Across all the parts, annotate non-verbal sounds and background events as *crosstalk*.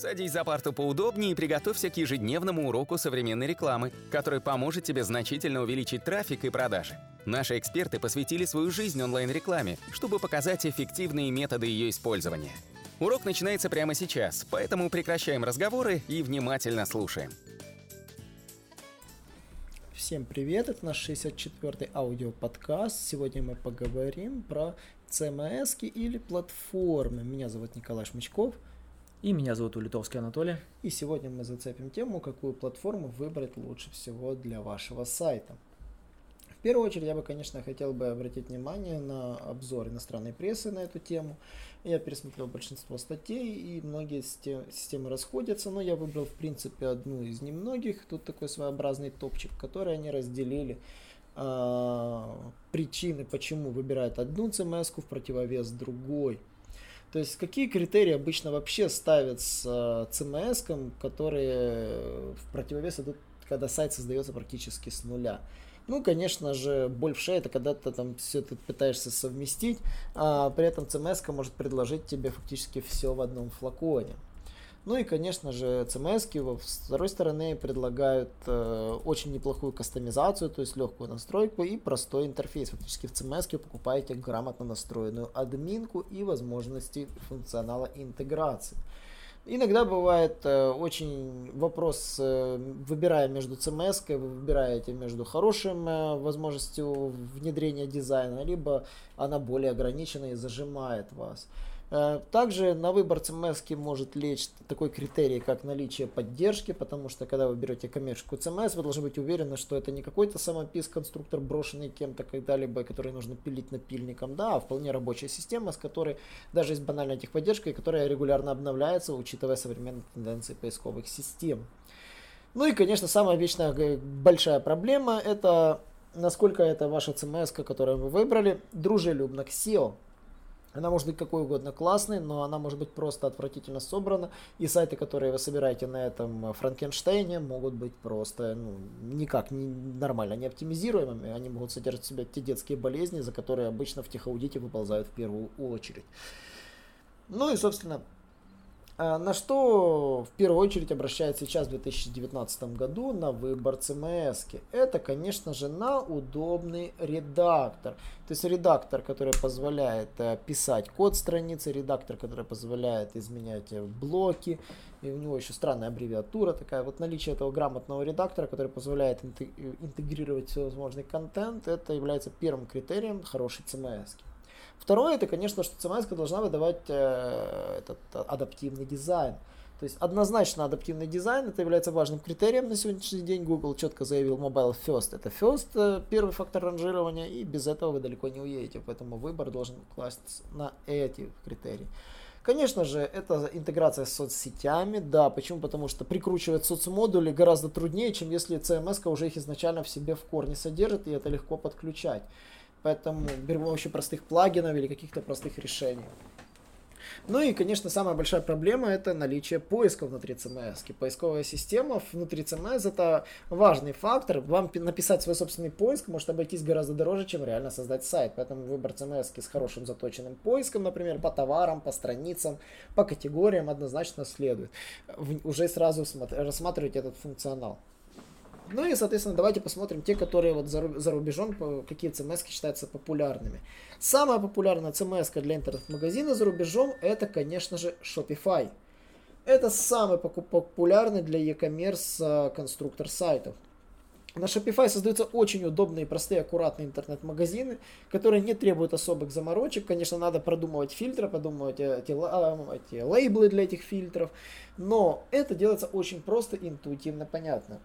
Садись за парту поудобнее и приготовься к ежедневному уроку современной рекламы, который поможет тебе значительно увеличить трафик и продажи. Наши эксперты посвятили свою жизнь онлайн-рекламе, чтобы показать эффективные методы ее использования. Урок начинается прямо сейчас, поэтому прекращаем разговоры и внимательно слушаем. Всем привет, это наш 64-й аудиоподкаст. Сегодня мы поговорим про CMS или платформы. Меня зовут Николай Шмычков – и меня зовут Улитовский Анатолий. И сегодня мы зацепим тему, какую платформу выбрать лучше всего для вашего сайта. В первую очередь я бы, конечно, хотел бы обратить внимание на обзор иностранной прессы на эту тему. Я пересмотрел большинство статей, и многие системы расходятся, но я выбрал, в принципе, одну из немногих. Тут такой своеобразный топчик, который они разделили э, причины, почему выбирают одну CMS в противовес другой. То есть какие критерии обычно вообще ставят с CMS, которые в противовес идут, когда сайт создается практически с нуля? Ну, конечно же, боль в шее это когда ты там все это пытаешься совместить, а при этом CMS может предложить тебе фактически все в одном флаконе. Ну и, конечно же, CMS с второй стороны предлагают э, очень неплохую кастомизацию, то есть легкую настройку и простой интерфейс. Фактически в CMS вы покупаете грамотно настроенную админку и возможности функционала интеграции. Иногда бывает э, очень вопрос, э, выбирая между CMS, вы выбираете между хорошим э, возможностью внедрения дизайна, либо она более ограничена и зажимает вас. Также на выбор CMS может лечь такой критерий, как наличие поддержки, потому что когда вы берете коммерческую CMS, вы должны быть уверены, что это не какой-то самопис конструктор, брошенный кем-то когда-либо, который нужно пилить напильником, да, а вполне рабочая система, с которой даже есть банальная техподдержка, и которая регулярно обновляется, учитывая современные тенденции поисковых систем. Ну и, конечно, самая вечная э, большая проблема это насколько это ваша CMS, которую вы выбрали, дружелюбна к SEO. Она может быть какой угодно классной, но она может быть просто отвратительно собрана. И сайты, которые вы собираете на этом Франкенштейне, могут быть просто ну, никак не нормально не оптимизируемыми. Они могут содержать в себе те детские болезни, за которые обычно в техаудите выползают в первую очередь. Ну и, собственно, на что в первую очередь обращает сейчас в 2019 году на выбор CMS? Это, конечно же, на удобный редактор. То есть редактор, который позволяет э, писать код страницы, редактор, который позволяет изменять э, блоки. И у него еще странная аббревиатура такая. Вот наличие этого грамотного редактора, который позволяет интегрировать всевозможный контент, это является первым критерием хорошей CMS. Второе, это, конечно, что CMS должна выдавать э, этот адаптивный дизайн. То есть однозначно адаптивный дизайн это является важным критерием на сегодняшний день. Google четко заявил Mobile First. Это First, э, первый фактор ранжирования, и без этого вы далеко не уедете. Поэтому выбор должен класть на эти критерии. Конечно же, это интеграция с соцсетями. Да, почему? Потому что прикручивать соцмодули гораздо труднее, чем если CMS уже их изначально в себе в корне содержит, и это легко подключать. Поэтому берем помощью простых плагинов или каких-то простых решений. Ну и, конечно, самая большая проблема это наличие поиска внутри CMS. Поисковая система внутри CMS это важный фактор. Вам написать свой собственный поиск может обойтись гораздо дороже, чем реально создать сайт. Поэтому выбор CMS с хорошим заточенным поиском, например, по товарам, по страницам, по категориям однозначно следует. Уже сразу рассматривать этот функционал. Ну и, соответственно, давайте посмотрим те, которые вот за рубежом, какие CMS считаются популярными. Самая популярная CMS для интернет-магазина за рубежом это, конечно же, Shopify. Это самый популярный для e-commerce а, конструктор сайтов. На Shopify создаются очень удобные, простые, аккуратные интернет-магазины, которые не требуют особых заморочек. Конечно, надо продумывать фильтры, продумывать эти, а, эти лейблы для этих фильтров, но это делается очень просто интуитивно понятно.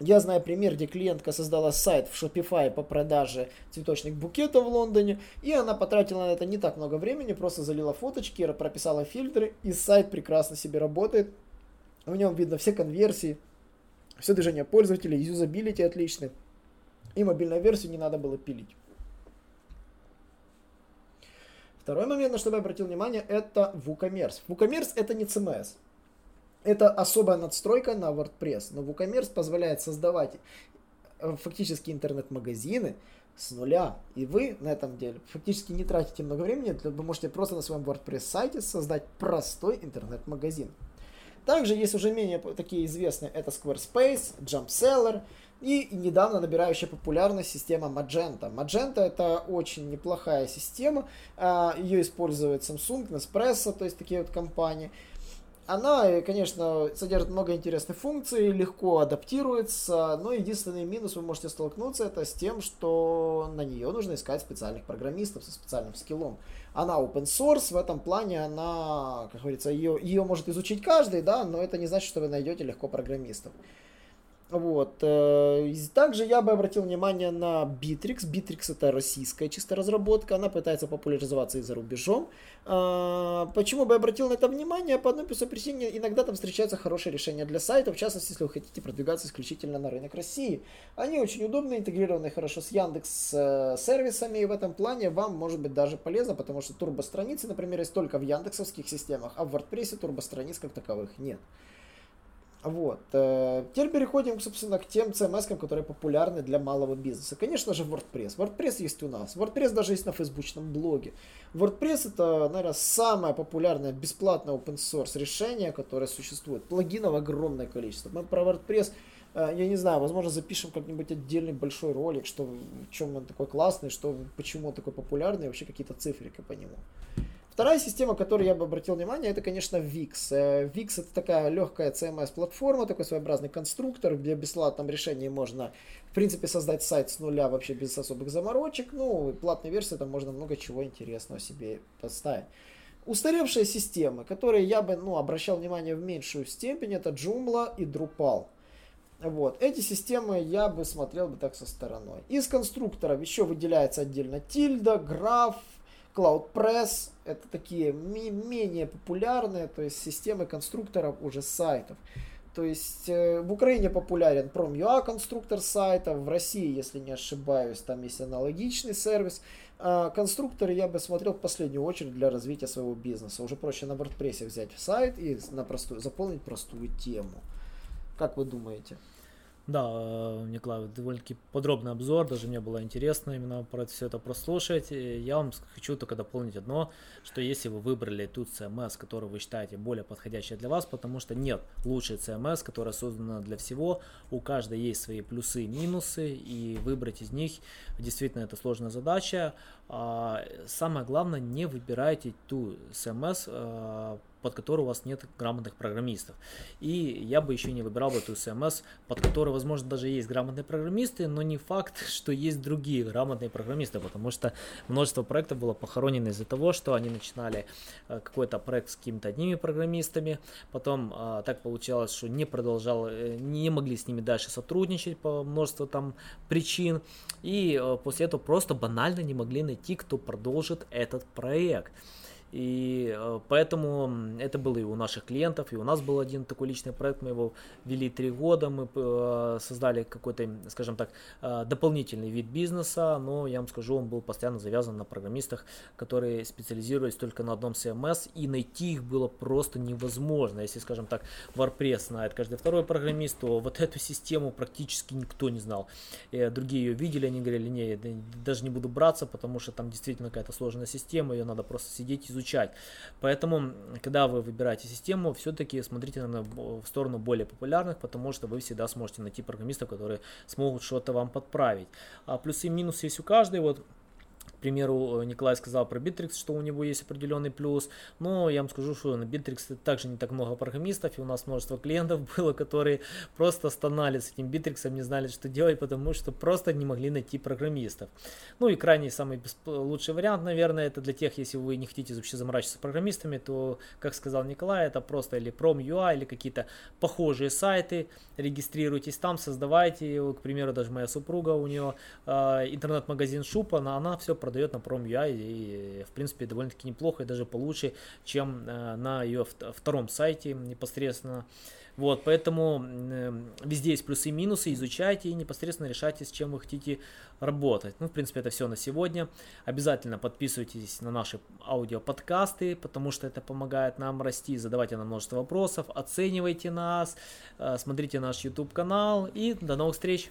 Я знаю пример, где клиентка создала сайт в Shopify по продаже цветочных букетов в Лондоне, и она потратила на это не так много времени, просто залила фоточки, прописала фильтры, и сайт прекрасно себе работает. В нем видно все конверсии, все движение пользователей, юзабилити отличный. И мобильную версию не надо было пилить. Второй момент, на что я обратил внимание, это WooCommerce. WooCommerce это не CMS. Это особая надстройка на WordPress, но WooCommerce позволяет создавать э, фактически интернет-магазины с нуля. И вы на этом деле фактически не тратите много времени, вы можете просто на своем WordPress сайте создать простой интернет-магазин. Также есть уже менее такие известные, это Squarespace, JumpSeller и недавно набирающая популярность система Magento. Magento это очень неплохая система, а, ее использует Samsung, Nespresso, то есть такие вот компании. Она, конечно, содержит много интересных функций, легко адаптируется, но единственный минус вы можете столкнуться это с тем, что на нее нужно искать специальных программистов со специальным скиллом. Она open source, в этом плане она, как говорится, ее, ее может изучить каждый, да, но это не значит, что вы найдете легко программистов. Вот. Э, также я бы обратил внимание на Bittrex. Bittrex это российская чисто разработка, она пытается популяризоваться и за рубежом. А, почему бы обратил на это внимание? По одной простой причине, иногда там встречаются хорошие решения для сайта, в частности, если вы хотите продвигаться исключительно на рынок России. Они очень удобны, интегрированы хорошо с Яндекс э, сервисами, и в этом плане вам может быть даже полезно, потому что турбостраницы, например, есть только в яндексовских системах, а в WordPress турбостраниц как таковых нет. Вот. Э, теперь переходим, собственно, к тем CMS, которые популярны для малого бизнеса. Конечно же, WordPress. WordPress есть у нас. WordPress даже есть на фейсбучном блоге. WordPress это, наверное, самое популярное бесплатное open source решение, которое существует. Плагинов огромное количество. Мы про WordPress, э, я не знаю, возможно, запишем как-нибудь отдельный большой ролик, что, в чем он такой классный, что, почему он такой популярный, и вообще какие-то цифрики по нему. Вторая система, которую я бы обратил внимание, это, конечно, VIX. Э, VIX это такая легкая CMS-платформа, такой своеобразный конструктор, где в бесплатном решении можно, в принципе, создать сайт с нуля вообще без особых заморочек. Ну, платной версии там можно много чего интересного себе поставить. Устаревшие системы, которые я бы ну, обращал внимание в меньшую степень, это Joomla и Drupal. Вот. Эти системы я бы смотрел бы так со стороной. Из конструкторов еще выделяется отдельно Tilda, Graph, CloudPress – это такие менее популярные, то есть системы конструкторов уже сайтов. То есть э, в Украине популярен Prom.ua конструктор сайтов, в России, если не ошибаюсь, там есть аналогичный сервис. А конструкторы я бы смотрел в последнюю очередь для развития своего бизнеса. Уже проще на WordPress взять сайт и на простую, заполнить простую тему. Как вы думаете? Да, э, Николай, довольно-таки подробный обзор, даже мне было интересно именно про все это прослушать. Я вам хочу только дополнить одно, что если вы выбрали ту CMS, которую вы считаете более подходящей для вас, потому что нет лучшей CMS, которая создана для всего, у каждой есть свои плюсы и минусы, и выбрать из них действительно это сложная задача. А, самое главное, не выбирайте ту CMS, под которую у вас нет грамотных программистов. И я бы еще не выбирал бы эту CMS, под которой, возможно, даже есть грамотные программисты, но не факт, *laughs* что есть другие грамотные программисты, потому что множество проектов было похоронено из-за того, что они начинали э, какой-то проект с какими-то одними программистами, потом а, так получалось, что не продолжал, э, не могли с ними дальше сотрудничать по множеству там причин, и а, после этого просто банально не могли найти, кто продолжит этот проект. И э, поэтому это было и у наших клиентов, и у нас был один такой личный проект, мы его вели три года, мы э, создали какой-то, скажем так, э, дополнительный вид бизнеса, но я вам скажу, он был постоянно завязан на программистах, которые специализировались только на одном CMS, и найти их было просто невозможно. Если, скажем так, WordPress знает каждый второй программист, то вот эту систему практически никто не знал. И другие ее видели, они говорили, не, даже не буду браться, потому что там действительно какая-то сложная система, ее надо просто сидеть, изучать изучать. Поэтому, когда вы выбираете систему, все-таки смотрите на, в сторону более популярных, потому что вы всегда сможете найти программистов, которые смогут что-то вам подправить. А плюсы и минусы есть у каждой. Вот к примеру, Николай сказал про Bittrex, что у него есть определенный плюс, но я вам скажу, что на Bittrex также не так много программистов, и у нас множество клиентов *laughs* было, которые просто стонали с этим Bittrex, не знали, что делать, потому что просто не могли найти программистов. Ну и крайний самый лучший вариант, наверное, это для тех, если вы не хотите вообще заморачиваться программистами, то, как сказал Николай, это просто или Prom.ua, или какие-то похожие сайты, регистрируйтесь там, создавайте, к примеру, даже моя супруга, у нее э, интернет-магазин Шупа, она, она все продает на Prom.ua и, в принципе, довольно-таки неплохо и даже получше, чем э, на ее втором сайте непосредственно. Вот, поэтому э, везде есть плюсы и минусы, изучайте и непосредственно решайте, с чем вы хотите работать. Ну, в принципе, это все на сегодня. Обязательно подписывайтесь на наши аудиоподкасты, потому что это помогает нам расти, задавайте нам множество вопросов, оценивайте нас, э, смотрите наш YouTube канал и до новых встреч!